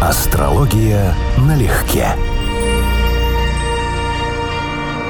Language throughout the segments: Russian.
Астрология налегке.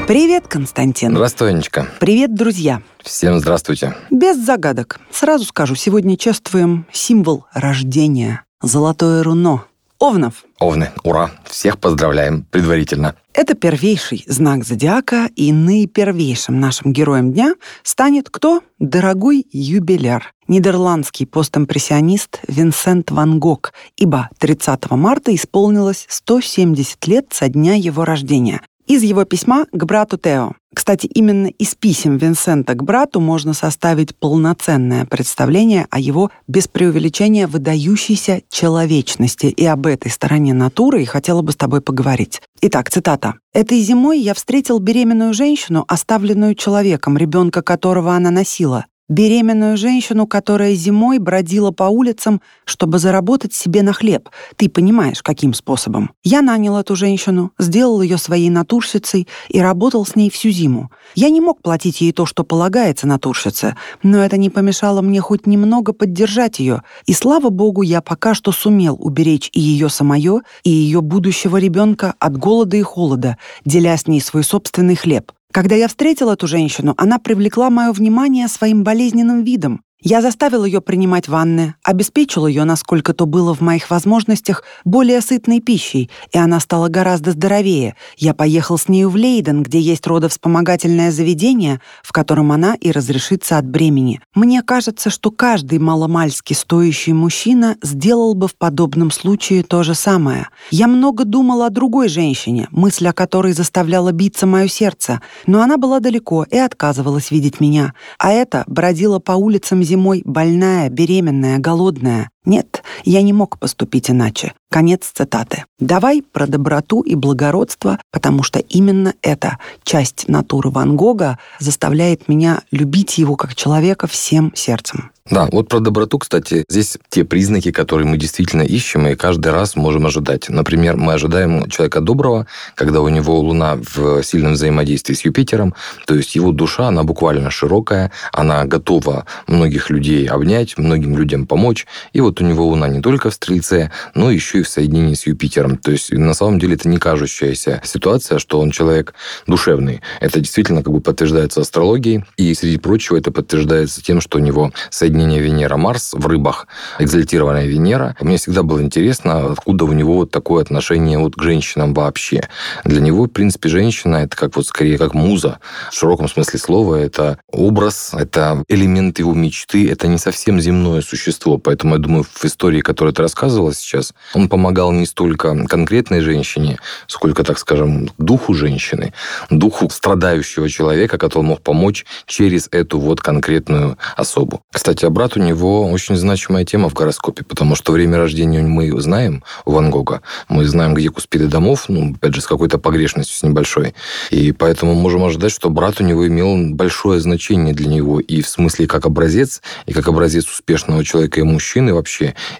Привет, Константин. Здравствуй, Анечка. Привет, друзья. Всем здравствуйте. Без загадок. Сразу скажу, сегодня чествуем символ рождения. Золотое руно. Овнов. Овны, ура! Всех поздравляем предварительно. Это первейший знак зодиака, и наипервейшим нашим героем дня станет кто? Дорогой юбиляр. Нидерландский постимпрессионист Винсент Ван Гог, ибо 30 марта исполнилось 170 лет со дня его рождения. Из его письма к брату Тео. Кстати, именно из писем Винсента к брату можно составить полноценное представление о его без преувеличения выдающейся человечности. И об этой стороне натуры и хотела бы с тобой поговорить. Итак, цитата. «Этой зимой я встретил беременную женщину, оставленную человеком, ребенка которого она носила беременную женщину, которая зимой бродила по улицам, чтобы заработать себе на хлеб. Ты понимаешь, каким способом. Я нанял эту женщину, сделал ее своей натурщицей и работал с ней всю зиму. Я не мог платить ей то, что полагается натурщице, но это не помешало мне хоть немного поддержать ее. И слава богу, я пока что сумел уберечь и ее самое, и ее будущего ребенка от голода и холода, деля с ней свой собственный хлеб. Когда я встретил эту женщину, она привлекла мое внимание своим болезненным видом. Я заставил ее принимать ванны, обеспечил ее, насколько то было в моих возможностях, более сытной пищей, и она стала гораздо здоровее. Я поехал с нею в Лейден, где есть родовспомогательное заведение, в котором она и разрешится от бремени. Мне кажется, что каждый маломальски стоящий мужчина сделал бы в подобном случае то же самое. Я много думал о другой женщине, мысль о которой заставляла биться мое сердце, но она была далеко и отказывалась видеть меня, а это бродила по улицам зимой больная, беременная, голодная. Нет, я не мог поступить иначе. Конец цитаты. Давай про доброту и благородство, потому что именно эта часть натуры Ван Гога заставляет меня любить его как человека всем сердцем. Да, вот про доброту, кстати, здесь те признаки, которые мы действительно ищем и каждый раз можем ожидать. Например, мы ожидаем человека доброго, когда у него Луна в сильном взаимодействии с Юпитером, то есть его душа, она буквально широкая, она готова многих людей обнять, многим людям помочь, и вот у него Луна не только в Стрельце, но еще и в соединении с Юпитером. То есть на самом деле это не кажущаяся ситуация, что он человек душевный. Это действительно как бы подтверждается астрологией, и среди прочего это подтверждается тем, что у него соединение Венера-Марс в рыбах, экзальтированная Венера. Мне всегда было интересно, откуда у него вот такое отношение вот к женщинам вообще. Для него, в принципе, женщина это как вот скорее как муза. В широком смысле слова это образ, это элемент его мечты, это не совсем земное существо. Поэтому я думаю, в истории, которую ты рассказывала сейчас, он помогал не столько конкретной женщине, сколько, так скажем, духу женщины, духу страдающего человека, который мог помочь через эту вот конкретную особу. Кстати, а брат у него очень значимая тема в гороскопе, потому что время рождения мы знаем у Ван Гога, мы знаем, где куспиды домов, ну, опять же, с какой-то погрешностью, с небольшой. И поэтому можем ожидать, что брат у него имел большое значение для него и в смысле как образец, и как образец успешного человека и мужчины вообще,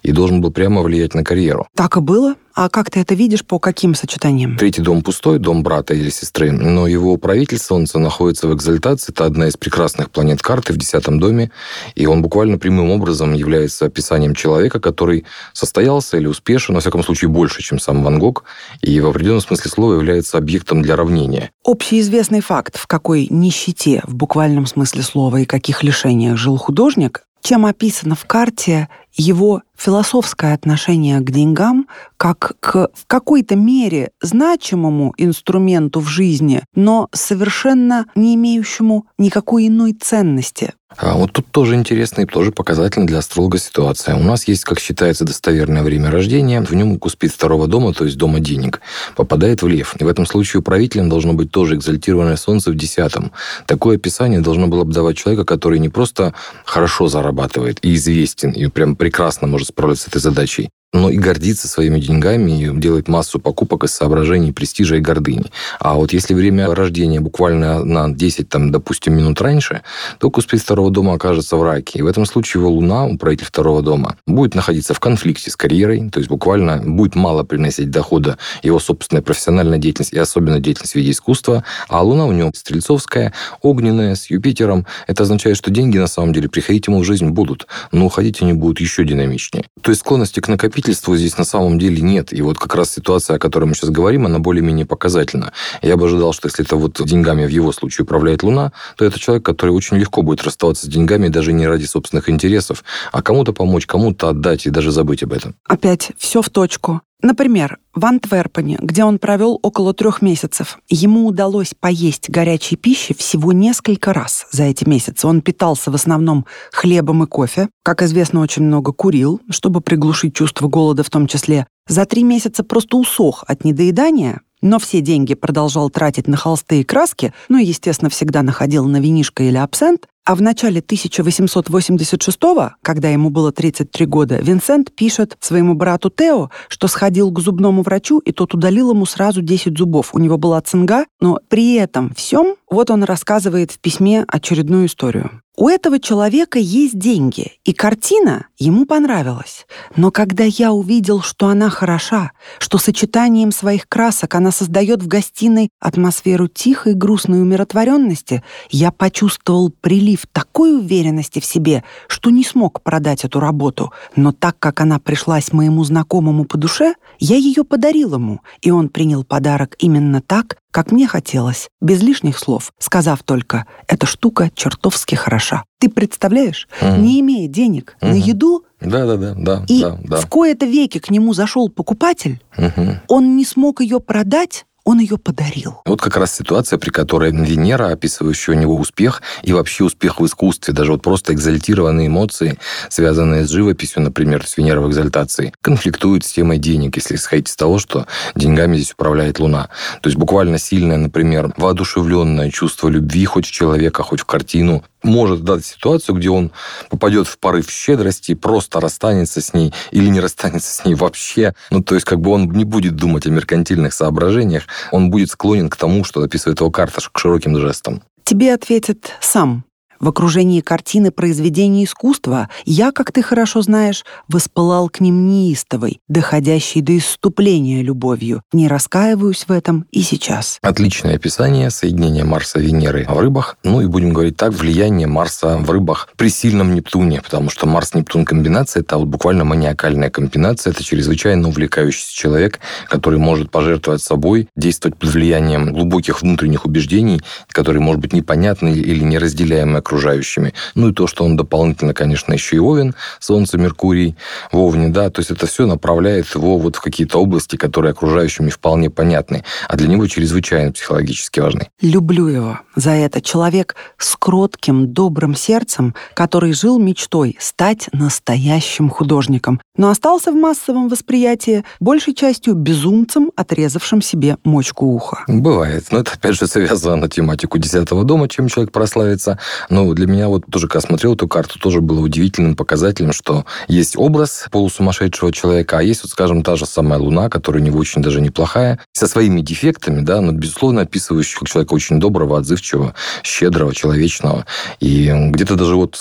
и должен был прямо влиять на карьеру. Так и было? А как ты это видишь, по каким сочетаниям? Третий дом пустой, дом брата или сестры, но его правитель Солнца находится в экзальтации. Это одна из прекрасных планет карты в десятом доме, и он буквально прямым образом является описанием человека, который состоялся или успешен, во всяком случае, больше, чем сам Ван Гог, и в определенном смысле слова является объектом для равнения. Общеизвестный факт, в какой нищете в буквальном смысле слова и каких лишениях жил художник, чем описано в карте его философское отношение к деньгам как к в какой-то мере значимому инструменту в жизни, но совершенно не имеющему никакой иной ценности. А вот тут тоже интересно и тоже показательно для астролога ситуация. У нас есть, как считается, достоверное время рождения. В нем куспит второго дома, то есть дома денег, попадает в лев. И в этом случае управителем должно быть тоже экзальтированное солнце в десятом. Такое описание должно было бы давать человека, который не просто хорошо зарабатывает и известен, и прям прекрасно может справляться с этой задачей, но и гордится своими деньгами, и делает массу покупок из соображений престижа и гордыни. А вот если время рождения буквально на 10, там, допустим, минут раньше, то Куспит второго дома окажется в раке. И в этом случае его Луна, управитель второго дома, будет находиться в конфликте с карьерой, то есть буквально будет мало приносить дохода его собственная профессиональная деятельность и особенно деятельность в виде искусства, а Луна у него стрельцовская, огненная, с Юпитером. Это означает, что деньги на самом деле приходить ему в жизнь будут, но уходить они будут еще динамичнее. То есть склонности к накопительству накопительства здесь на самом деле нет. И вот как раз ситуация, о которой мы сейчас говорим, она более-менее показательна. Я бы ожидал, что если это вот деньгами в его случае управляет Луна, то это человек, который очень легко будет расставаться с деньгами даже не ради собственных интересов, а кому-то помочь, кому-то отдать и даже забыть об этом. Опять все в точку. Например, в Антверпене, где он провел около трех месяцев, ему удалось поесть горячей пищи всего несколько раз за эти месяцы. Он питался в основном хлебом и кофе, как известно, очень много курил, чтобы приглушить чувство голода в том числе. За три месяца просто усох от недоедания, но все деньги продолжал тратить на холсты и краски, ну и, естественно, всегда находил на винишко или абсент, а в начале 1886 когда ему было 33 года, Винсент пишет своему брату Тео, что сходил к зубному врачу, и тот удалил ему сразу 10 зубов. У него была цинга, но при этом всем вот он рассказывает в письме очередную историю. У этого человека есть деньги, и картина ему понравилась. Но когда я увидел, что она хороша, что сочетанием своих красок она создает в гостиной атмосферу тихой грустной умиротворенности, я почувствовал прилив такой уверенности в себе, что не смог продать эту работу. Но так как она пришлась моему знакомому по душе, я ее подарил ему, и он принял подарок именно так, как мне хотелось, без лишних слов, сказав только «эта штука чертовски хороша». Ты представляешь, mm. не имея денег mm-hmm. на еду, да, да, да, да. И да, да. в кои-то веки к нему зашел покупатель, угу. он не смог ее продать, он ее подарил. Вот как раз ситуация, при которой Венера, описывающая у него успех, и вообще успех в искусстве, даже вот просто экзальтированные эмоции, связанные с живописью, например, с Венерой в экзальтации, конфликтуют с темой денег, если исходить из того, что деньгами здесь управляет Луна. То есть буквально сильное, например, воодушевленное чувство любви хоть в человека, хоть в картину, может дать ситуацию, где он попадет в порыв щедрости, просто расстанется с ней или не расстанется с ней вообще. Ну, то есть, как бы он не будет думать о меркантильных соображениях, он будет склонен к тому, что описывает его карта, к широким жестам. Тебе ответит сам в окружении картины произведений искусства я, как ты хорошо знаешь, воспылал к ним неистовой, доходящей до исступления любовью. Не раскаиваюсь в этом и сейчас. Отличное описание соединения Марса и Венеры в рыбах. Ну и будем говорить так, влияние Марса в рыбах при сильном Нептуне, потому что Марс-Нептун комбинация – это вот буквально маниакальная комбинация. Это чрезвычайно увлекающийся человек, который может пожертвовать собой, действовать под влиянием глубоких внутренних убеждений, которые, может быть, непонятны или неразделяемы окружающими. Ну и то, что он дополнительно, конечно, еще и Овен, Солнце, Меркурий в Овне, да, то есть это все направляет его вот в какие-то области, которые окружающими вполне понятны, а для него чрезвычайно психологически важны. Люблю его за это. Человек с кротким, добрым сердцем, который жил мечтой стать настоящим художником, но остался в массовом восприятии большей частью безумцем, отрезавшим себе мочку уха. Бывает. Но это, опять же, связано на тематику десятого дома, чем человек прославится. Но для меня вот тоже, когда смотрел эту карту, тоже было удивительным показателем, что есть образ полусумасшедшего человека, а есть, вот, скажем, та же самая Луна, которая у него очень даже неплохая, со своими дефектами, да, но, безусловно, описывающая человека очень доброго, отзывчивого, щедрого, человечного. И где-то даже вот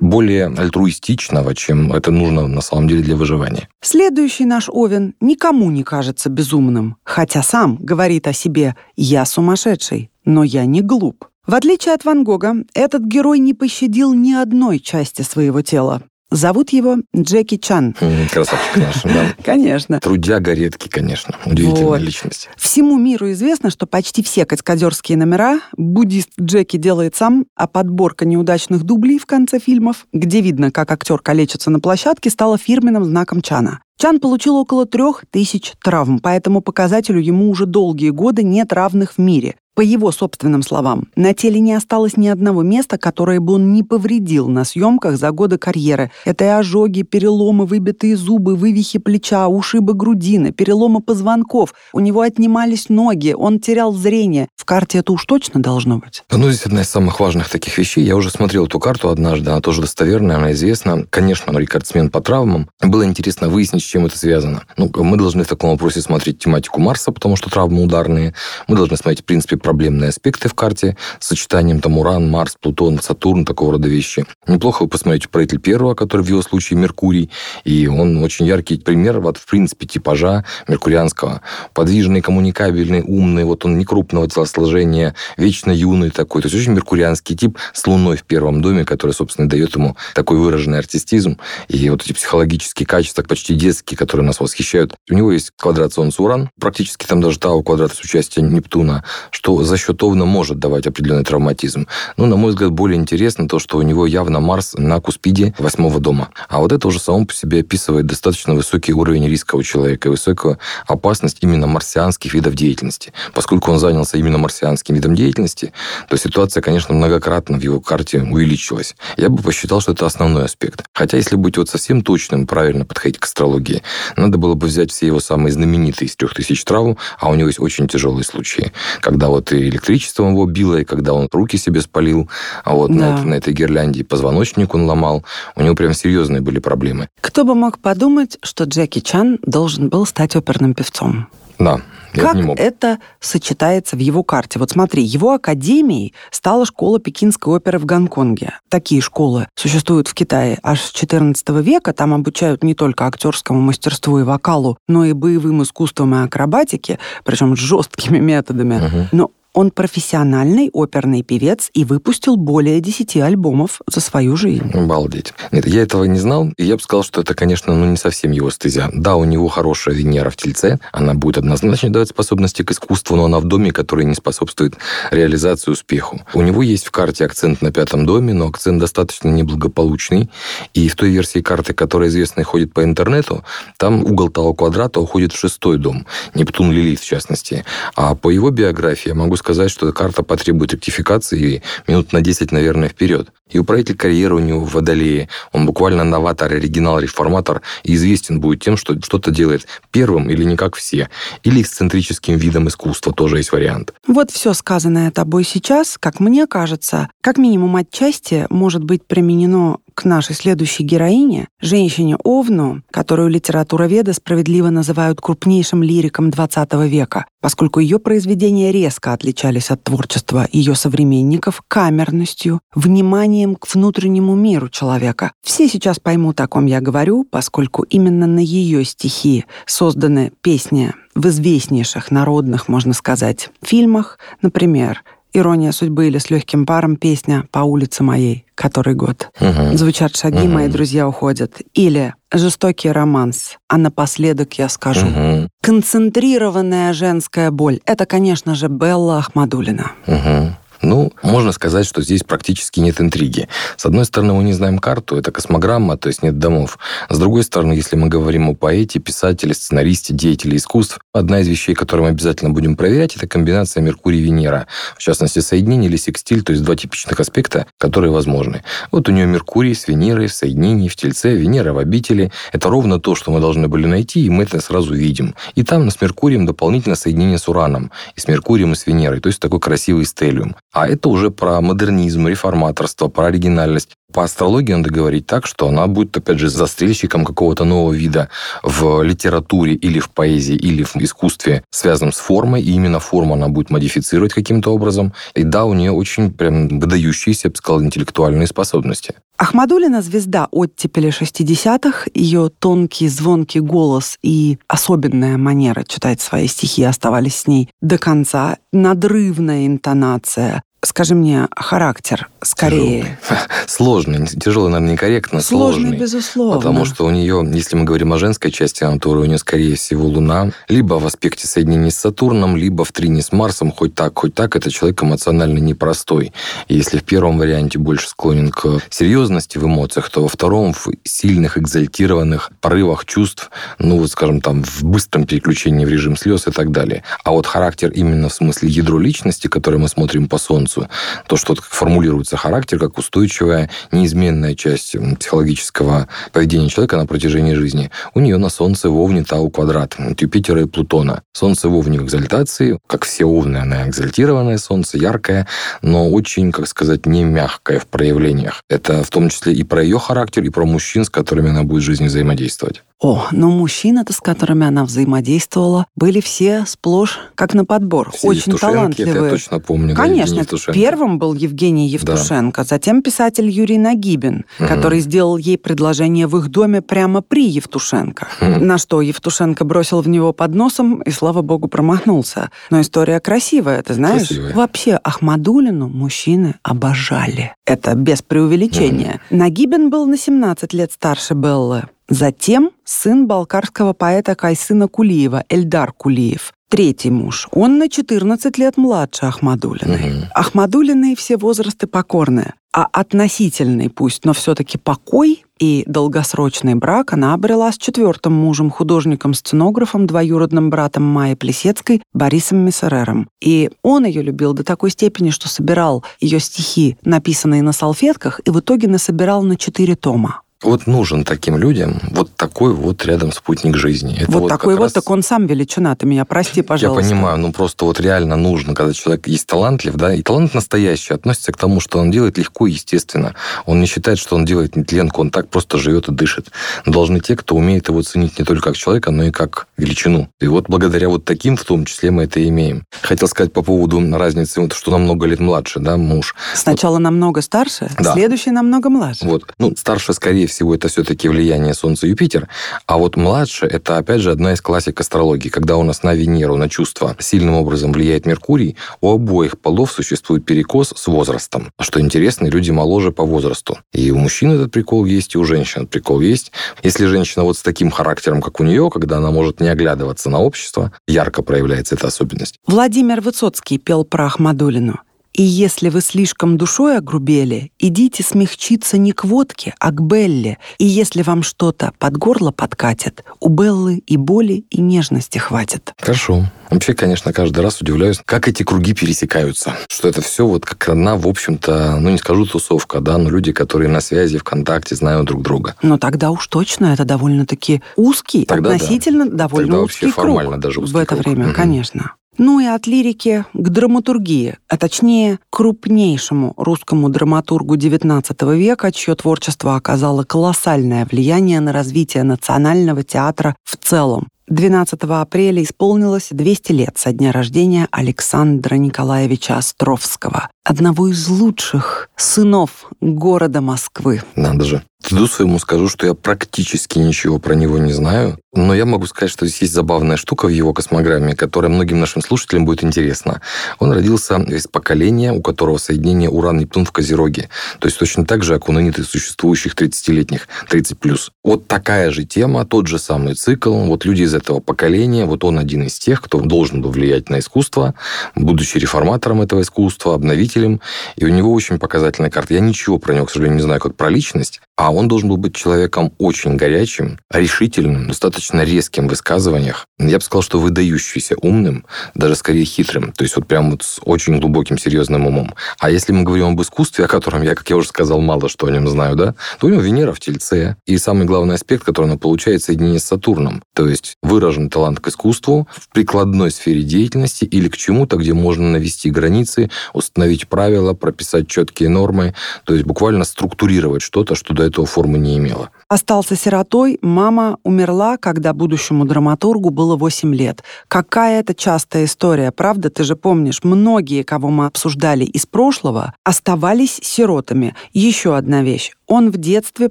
более альтруистичного, чем это нужно на самом деле для выживания. Следующий наш Овен никому не кажется безумным, хотя сам говорит о себе «я сумасшедший, но я не глуп». В отличие от Ван Гога, этот герой не пощадил ни одной части своего тела. Зовут его Джеки Чан. Красавчик наш, да. Конечно. Трудяга редкий, конечно. Удивительная вот. личность. Всему миру известно, что почти все каскадерские номера буддист Джеки делает сам, а подборка неудачных дублей в конце фильмов, где видно, как актер калечится на площадке, стала фирменным знаком Чана. Чан получил около трех тысяч травм, по этому показателю ему уже долгие годы нет равных в мире. По его собственным словам, на теле не осталось ни одного места, которое бы он не повредил на съемках за годы карьеры. Это и ожоги, переломы, выбитые зубы, вывихи плеча, ушибы грудины, переломы позвонков. У него отнимались ноги, он терял зрение. В карте это уж точно должно быть. Ну, здесь одна из самых важных таких вещей. Я уже смотрел эту карту однажды, она тоже достоверная, она известна. Конечно, он рекордсмен по травмам. Было интересно выяснить, с чем это связано. Ну, мы должны в таком вопросе смотреть тематику Марса, потому что травмы ударные. Мы должны смотреть, в принципе, проблемные аспекты в карте с сочетанием там Уран, Марс, Плутон, Сатурн, такого рода вещи. Неплохо вы посмотрите правитель первого, который в его случае Меркурий, и он очень яркий пример, вот, в принципе, типажа меркурианского. Подвижный, коммуникабельный, умный, вот он не крупного телосложения, вечно юный такой, то есть очень меркурианский тип с Луной в первом доме, который, собственно, дает ему такой выраженный артистизм, и вот эти психологические качества, почти детские, которые нас восхищают. У него есть квадрат Солнца-Уран, практически там даже Тау квадрат с участием Нептуна, что за счет Овна может давать определенный травматизм. Но, на мой взгляд, более интересно то, что у него явно Марс на куспиде восьмого дома. А вот это уже само по себе описывает достаточно высокий уровень риска у человека высокую опасность именно марсианских видов деятельности. Поскольку он занялся именно марсианским видом деятельности, то ситуация, конечно, многократно в его карте увеличилась. Я бы посчитал, что это основной аспект. Хотя, если быть вот совсем точным, правильно подходить к астрологии, надо было бы взять все его самые знаменитые из трех тысяч травм, а у него есть очень тяжелые случаи, когда вот и электричеством его било, и когда он руки себе спалил, а вот да. на, на этой гирлянде позвоночник он ломал. У него прям серьезные были проблемы. Кто бы мог подумать, что Джеки Чан должен был стать оперным певцом? Да, как это сочетается в его карте? Вот смотри, его академией стала школа Пекинской оперы в Гонконге. Такие школы существуют в Китае аж с XIV века. Там обучают не только актерскому мастерству и вокалу, но и боевым искусствам и акробатике, причем жесткими методами. Угу. Но он профессиональный оперный певец и выпустил более 10 альбомов за свою жизнь. Обалдеть. Нет, я этого не знал, и я бы сказал, что это, конечно, ну, не совсем его стезя. Да, у него хорошая Венера в Тельце, она будет однозначно давать способности к искусству, но она в доме, который не способствует реализации успеху. У него есть в карте акцент на пятом доме, но акцент достаточно неблагополучный, и в той версии карты, которая известна и ходит по интернету, там угол того квадрата уходит в шестой дом, Нептун Лилит в частности. А по его биографии я могу сказать, что карта потребует ректификации минут на 10, наверное, вперед. И управитель карьеры у него в Водолее. Он буквально новатор, оригинал, реформатор. И известен будет тем, что что-то делает первым или не как все. Или эксцентрическим видом искусства тоже есть вариант. Вот все сказанное тобой сейчас, как мне кажется, как минимум отчасти может быть применено к нашей следующей героине, женщине Овну, которую литературоведы справедливо называют крупнейшим лириком XX века, поскольку ее произведения резко отличались от творчества ее современников камерностью, вниманием к внутреннему миру человека. Все сейчас поймут, о ком я говорю, поскольку именно на ее стихи созданы песни в известнейших народных, можно сказать, фильмах, например, «Ирония судьбы» или «С легким паром» песня «По улице моей», который год. Угу. Звучат шаги, угу. мои друзья уходят. Или «Жестокий романс», а напоследок я скажу. Угу. Концентрированная женская боль. Это, конечно же, Белла Ахмадулина. Угу. Ну, можно сказать, что здесь практически нет интриги. С одной стороны, мы не знаем карту, это космограмма, то есть нет домов. С другой стороны, если мы говорим о поэте, писателе, сценаристе, деятеле искусств, одна из вещей, которые мы обязательно будем проверять, это комбинация Меркурий-Венера. В частности, соединение или секстиль, то есть два типичных аспекта, которые возможны. Вот у нее Меркурий с Венерой в соединении, в Тельце, Венера в обители. Это ровно то, что мы должны были найти, и мы это сразу видим. И там с Меркурием дополнительно соединение с Ураном, и с Меркурием и с Венерой, то есть такой красивый стелиум. А это уже про модернизм, реформаторство, про оригинальность. По астрологии надо говорить так, что она будет, опять же, застрельщиком какого-то нового вида в литературе или в поэзии, или в искусстве, связанном с формой, и именно форму она будет модифицировать каким-то образом. И да, у нее очень прям выдающиеся, я бы сказал, интеллектуальные способности. Ахмадулина – звезда оттепели 60-х. Ее тонкий, звонкий голос и особенная манера читать свои стихи оставались с ней до конца. Надрывная интонация, скажи мне, характер скорее? Сложный. Тяжелый, наверное, некорректно. Сложный, сложный, безусловно. Потому что у нее, если мы говорим о женской части натуры, у нее, скорее всего, Луна либо в аспекте соединения с Сатурном, либо в трине с Марсом. Хоть так, хоть так, это человек эмоционально непростой. Если в первом варианте больше склонен к серьезности в эмоциях, то во втором в сильных, экзальтированных порывах чувств, ну, вот, скажем, там, в быстром переключении в режим слез и так далее. А вот характер именно в смысле ядро личности, который мы смотрим по Солнцу, Солнцу. То, что формулируется характер как устойчивая, неизменная часть психологического поведения человека на протяжении жизни. У нее на Солнце в Овне Тау квадрат, Юпитера и Плутона. Солнце в Овне в экзальтации, как все Овны, она экзальтированное Солнце, яркое, но очень, как сказать, не мягкое в проявлениях. Это в том числе и про ее характер, и про мужчин, с которыми она будет в жизни взаимодействовать. О, но мужчины-то, с которыми она взаимодействовала, были все сплошь как на подбор. Все Очень талантливые. Это я точно помню. Конечно. Да, первым был Евгений Евтушенко, да. затем писатель Юрий Нагибин, угу. который сделал ей предложение в их доме прямо при Евтушенко. Угу. На что Евтушенко бросил в него под носом и, слава богу, промахнулся. Но история красивая, ты знаешь? Красивая. Вообще, Ахмадулину мужчины обожали. Это без преувеличения. Угу. Нагибин был на 17 лет старше Беллы. Затем сын балкарского поэта Кайсына Кулиева, Эльдар Кулиев. Третий муж. Он на 14 лет младше Ахмадулиной. Угу. Ахмадулиной все возрасты покорные, а относительный пусть, но все-таки покой и долгосрочный брак она обрела с четвертым мужем, художником-сценографом, двоюродным братом Майи Плесецкой, Борисом Мессерером. И он ее любил до такой степени, что собирал ее стихи, написанные на салфетках, и в итоге насобирал на четыре тома. Вот нужен таким людям вот такой вот рядом спутник жизни. Это вот, вот такой вот, раз... так он сам величина, ты меня прости, пожалуйста. Я понимаю, ну просто вот реально нужно, когда человек есть талантлив, да, и талант настоящий, относится к тому, что он делает легко и естественно. Он не считает, что он делает нетленку, он так просто живет и дышит. Должны те, кто умеет его ценить не только как человека, но и как величину. И вот благодаря вот таким в том числе мы это и имеем. Хотел сказать по поводу разницы, что намного лет младше, да, муж. Сначала вот. намного старше, да. следующий намного младше. Вот. Ну, старше, скорее всего, это все-таки влияние Солнца Юпитер, а вот младше – это, опять же, одна из классик астрологии, когда у нас на Венеру, на чувства сильным образом влияет Меркурий, у обоих полов существует перекос с возрастом. Что интересно, люди моложе по возрасту. И у мужчин этот прикол есть, и у женщин прикол есть. Если женщина вот с таким характером, как у нее, когда она может не оглядываться на общество, ярко проявляется эта особенность. Владимир Высоцкий пел про Ахмадулину. И если вы слишком душой огрубели, идите смягчиться не к водке, а к Белле. И если вам что-то под горло подкатит, у Беллы и боли, и нежности хватит. Хорошо. Вообще, конечно, каждый раз удивляюсь, как эти круги пересекаются. Что это все вот как одна, в общем-то, ну не скажу тусовка, да, но люди, которые на связи, в контакте, знают друг друга. Но тогда уж точно это довольно-таки узкий, тогда относительно да. довольно тогда узкий вообще круг. формально даже узкий В это круг. время, угу. конечно. Ну и от лирики к драматургии, а точнее крупнейшему русскому драматургу XIX века, чье творчество оказало колоссальное влияние на развитие национального театра в целом. 12 апреля исполнилось 200 лет со дня рождения Александра Николаевича Островского, одного из лучших сынов города Москвы. Надо же. Стыду своему скажу, что я практически ничего про него не знаю, но я могу сказать, что здесь есть забавная штука в его космограмме, которая многим нашим слушателям будет интересна. Он родился из поколения, у которого соединение Уран-Нептун в Козероге. То есть точно так же, у ныне существующих 30-летних, 30+. Вот такая же тема, тот же самый цикл. Вот люди из этого поколения, вот он один из тех, кто должен был влиять на искусство, будучи реформатором этого искусства, обновителем. И у него очень показательная карта. Я ничего про него, к сожалению, не знаю, как про личность, а он должен был быть человеком очень горячим, решительным, достаточно резким в высказываниях. Я бы сказал, что выдающийся умным, даже скорее хитрым. То есть вот прям вот с очень глубоким, серьезным умом. А если мы говорим об искусстве, о котором я, как я уже сказал, мало что о нем знаю, да, то у него Венера в Тельце. И самый главный аспект, который он получает, соединение с Сатурном. То есть выражен талант к искусству в прикладной сфере деятельности или к чему-то, где можно навести границы, установить правила, прописать четкие нормы, то есть буквально структурировать что-то, что до этого формы не имело. Остался сиротой, мама умерла, когда будущему драматургу было 8 лет. Какая это частая история, правда? Ты же помнишь, многие, кого мы обсуждали из прошлого, оставались сиротами. Еще одна вещь. Он в детстве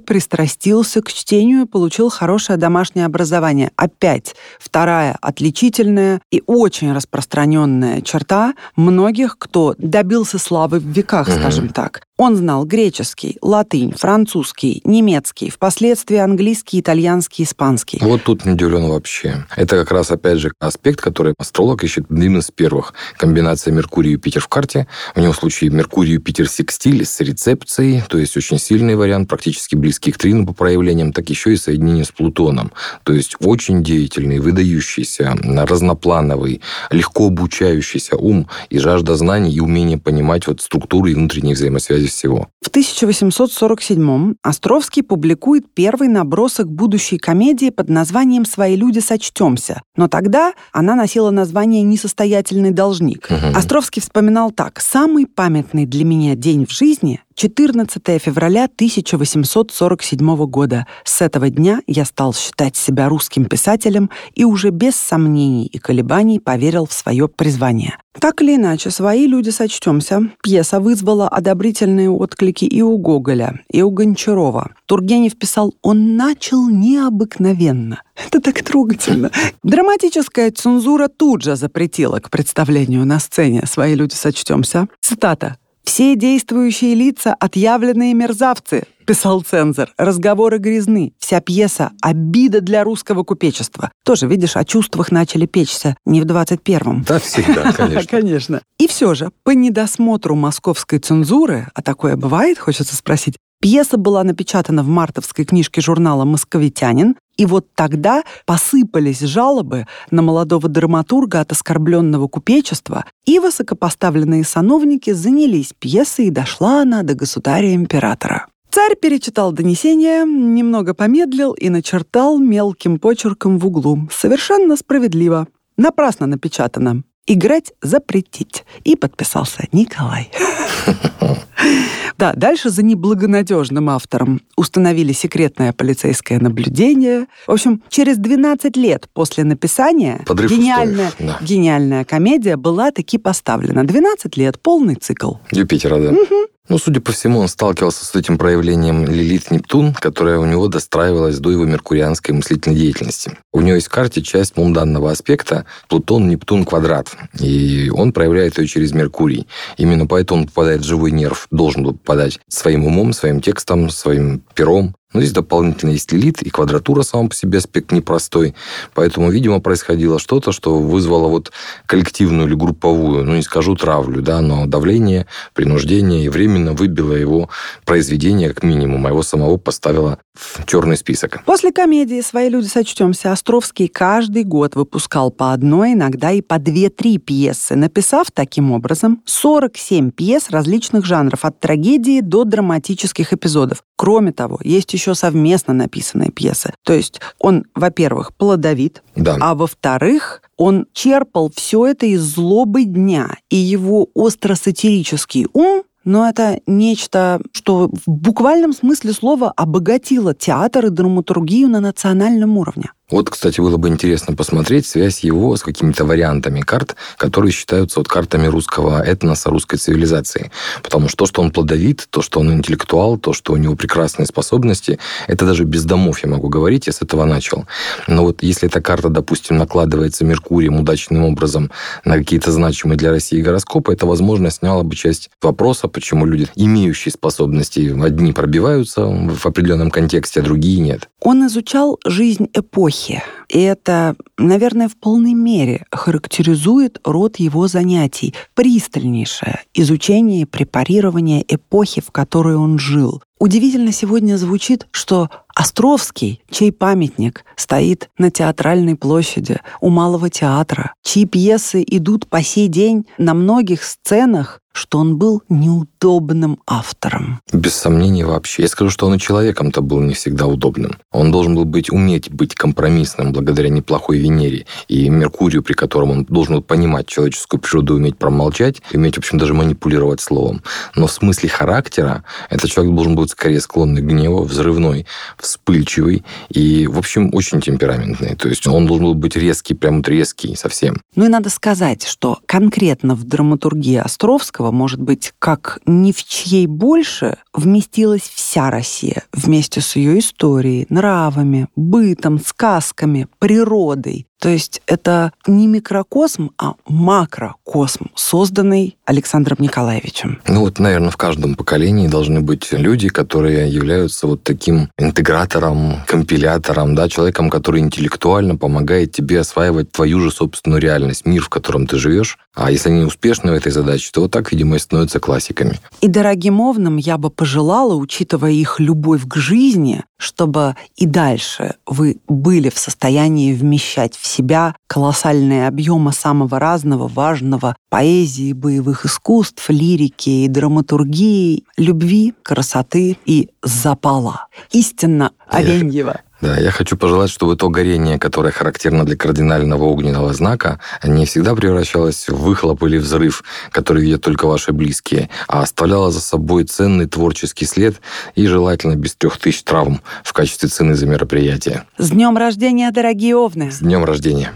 пристрастился к чтению и получил хорошее домашнее образование. Опять вторая отличительная и очень распространенная черта многих, кто добился славы в веках, mm-hmm. скажем так. Он знал греческий, латынь, французский, немецкий, впоследствии английский, итальянский, испанский. Вот тут не удивлен вообще. Это как раз, опять же, аспект, который астролог ищет одним из первых. Комбинация Меркурий и Юпитер в карте. В случае Меркурий и Юпитер секстиль с рецепцией, то есть очень сильный вариант вариант, практически близкий к Трину по проявлениям, так еще и соединение с Плутоном. То есть очень деятельный, выдающийся, разноплановый, легко обучающийся ум и жажда знаний и умение понимать вот структуры и внутренние взаимосвязи всего. В 1847-м Островский публикует первый набросок будущей комедии под названием «Свои люди сочтемся». Но тогда она носила название «Несостоятельный должник». Угу. Островский вспоминал так. «Самый памятный для меня день в жизни 14 февраля 1847 года. С этого дня я стал считать себя русским писателем и уже без сомнений и колебаний поверил в свое призвание. Так или иначе, свои люди сочтемся. Пьеса вызвала одобрительные отклики и у Гоголя, и у Гончарова. Тургенев писал «Он начал необыкновенно». Это так трогательно. Драматическая цензура тут же запретила к представлению на сцене «Свои люди сочтемся». Цитата. «Все действующие лица — отъявленные мерзавцы», — писал цензор. «Разговоры грязны. Вся пьеса — обида для русского купечества». Тоже, видишь, о чувствах начали печься не в 21-м. Да, всегда, конечно. Конечно. И все же, по недосмотру московской цензуры, а такое бывает, хочется спросить, Пьеса была напечатана в мартовской книжке журнала «Московитянин», и вот тогда посыпались жалобы на молодого драматурга от оскорбленного купечества, и высокопоставленные сановники занялись пьесой, и дошла она до государя-императора. Царь перечитал донесение, немного помедлил и начертал мелким почерком в углу. Совершенно справедливо. Напрасно напечатано. Играть запретить. И подписался Николай. Да, дальше за неблагонадежным автором установили секретное полицейское наблюдение. В общем, через 12 лет после написания Подрыв гениальная, да. гениальная комедия была таки поставлена. 12 лет, полный цикл. Юпитера, да. Угу. Ну, судя по всему, он сталкивался с этим проявлением Лилит-Нептун, которая у него достраивалась до его меркурианской мыслительной деятельности. У него есть в карте часть мунданного аспекта Плутон-Нептун квадрат, и он проявляет ее через Меркурий. Именно поэтому он попадает в живой нерв, должен был попадать своим умом, своим текстом, своим пером. Но здесь дополнительно есть лилит, и квадратура сама по себе аспект непростой. Поэтому, видимо, происходило что-то, что вызвало вот коллективную или групповую, ну, не скажу травлю, да, но давление, принуждение, и временно выбило его произведение, как минимум, а его самого поставило в черный список. После комедии «Свои люди сочтемся» Островский каждый год выпускал по одной, иногда и по две-три пьесы, написав таким образом 47 пьес различных жанров, от трагедии до драматических эпизодов. Кроме того, есть еще совместно написанные пьесы. То есть он, во-первых, плодовит, да. а во-вторых, он черпал все это из злобы дня, и его остро-сатирический ум но это нечто, что в буквальном смысле слова обогатило театр и драматургию на национальном уровне. Вот, кстати, было бы интересно посмотреть связь его с какими-то вариантами карт, которые считаются вот картами русского этноса, русской цивилизации. Потому что то, что он плодовит, то, что он интеллектуал, то, что у него прекрасные способности, это даже без домов, я могу говорить, я с этого начал. Но вот если эта карта, допустим, накладывается Меркурием удачным образом на какие-то значимые для России гороскопы, это, возможно, сняло бы часть вопроса, почему люди, имеющие способности, одни пробиваются в определенном контексте, а другие нет. Он изучал жизнь эпохи. И это, наверное, в полной мере характеризует род его занятий. Пристальнейшее изучение препарирования эпохи, в которой он жил. Удивительно сегодня звучит, что Островский, чей памятник стоит на театральной площади у Малого театра, чьи пьесы идут по сей день на многих сценах, что он был неудобным автором. Без сомнений вообще. Я скажу, что он и человеком-то был не всегда удобным. Он должен был быть, уметь быть компромиссным благодаря неплохой Венере и Меркурию, при котором он должен был понимать человеческую природу, уметь промолчать, уметь, в общем, даже манипулировать словом. Но в смысле характера этот человек должен быть скорее склонный к гневу, взрывной, вспыльчивый и, в общем, очень темпераментный. То есть он должен был быть резкий, прям вот резкий совсем. Ну и надо сказать, что конкретно в драматургии Островского, может быть, как ни в чьей больше, вместилась вся Россия вместе с ее историей, нравами, бытом, сказками, природой. То есть это не микрокосм, а макрокосм, созданный Александром Николаевичем. Ну вот, наверное, в каждом поколении должны быть люди, которые являются вот таким интегратором, компилятором, да, человеком, который интеллектуально помогает тебе осваивать твою же собственную реальность, мир, в котором ты живешь. А если они успешны в этой задаче, то вот так, видимо, и становятся классиками. И дорогим овнам я бы пожелала, учитывая их любовь к жизни, чтобы и дальше вы были в состоянии вмещать в себя колоссальные объемы самого разного, важного поэзии, боевых искусств, лирики и драматургии, любви, красоты и запала. Истинно Овеньева. Да, я хочу пожелать, чтобы то горение, которое характерно для кардинального огненного знака, не всегда превращалось в выхлоп или взрыв, который видят только ваши близкие, а оставляло за собой ценный творческий след и желательно без трех тысяч травм в качестве цены за мероприятие. С днем рождения, дорогие овны! С днем рождения!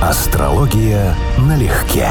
Астрология налегке.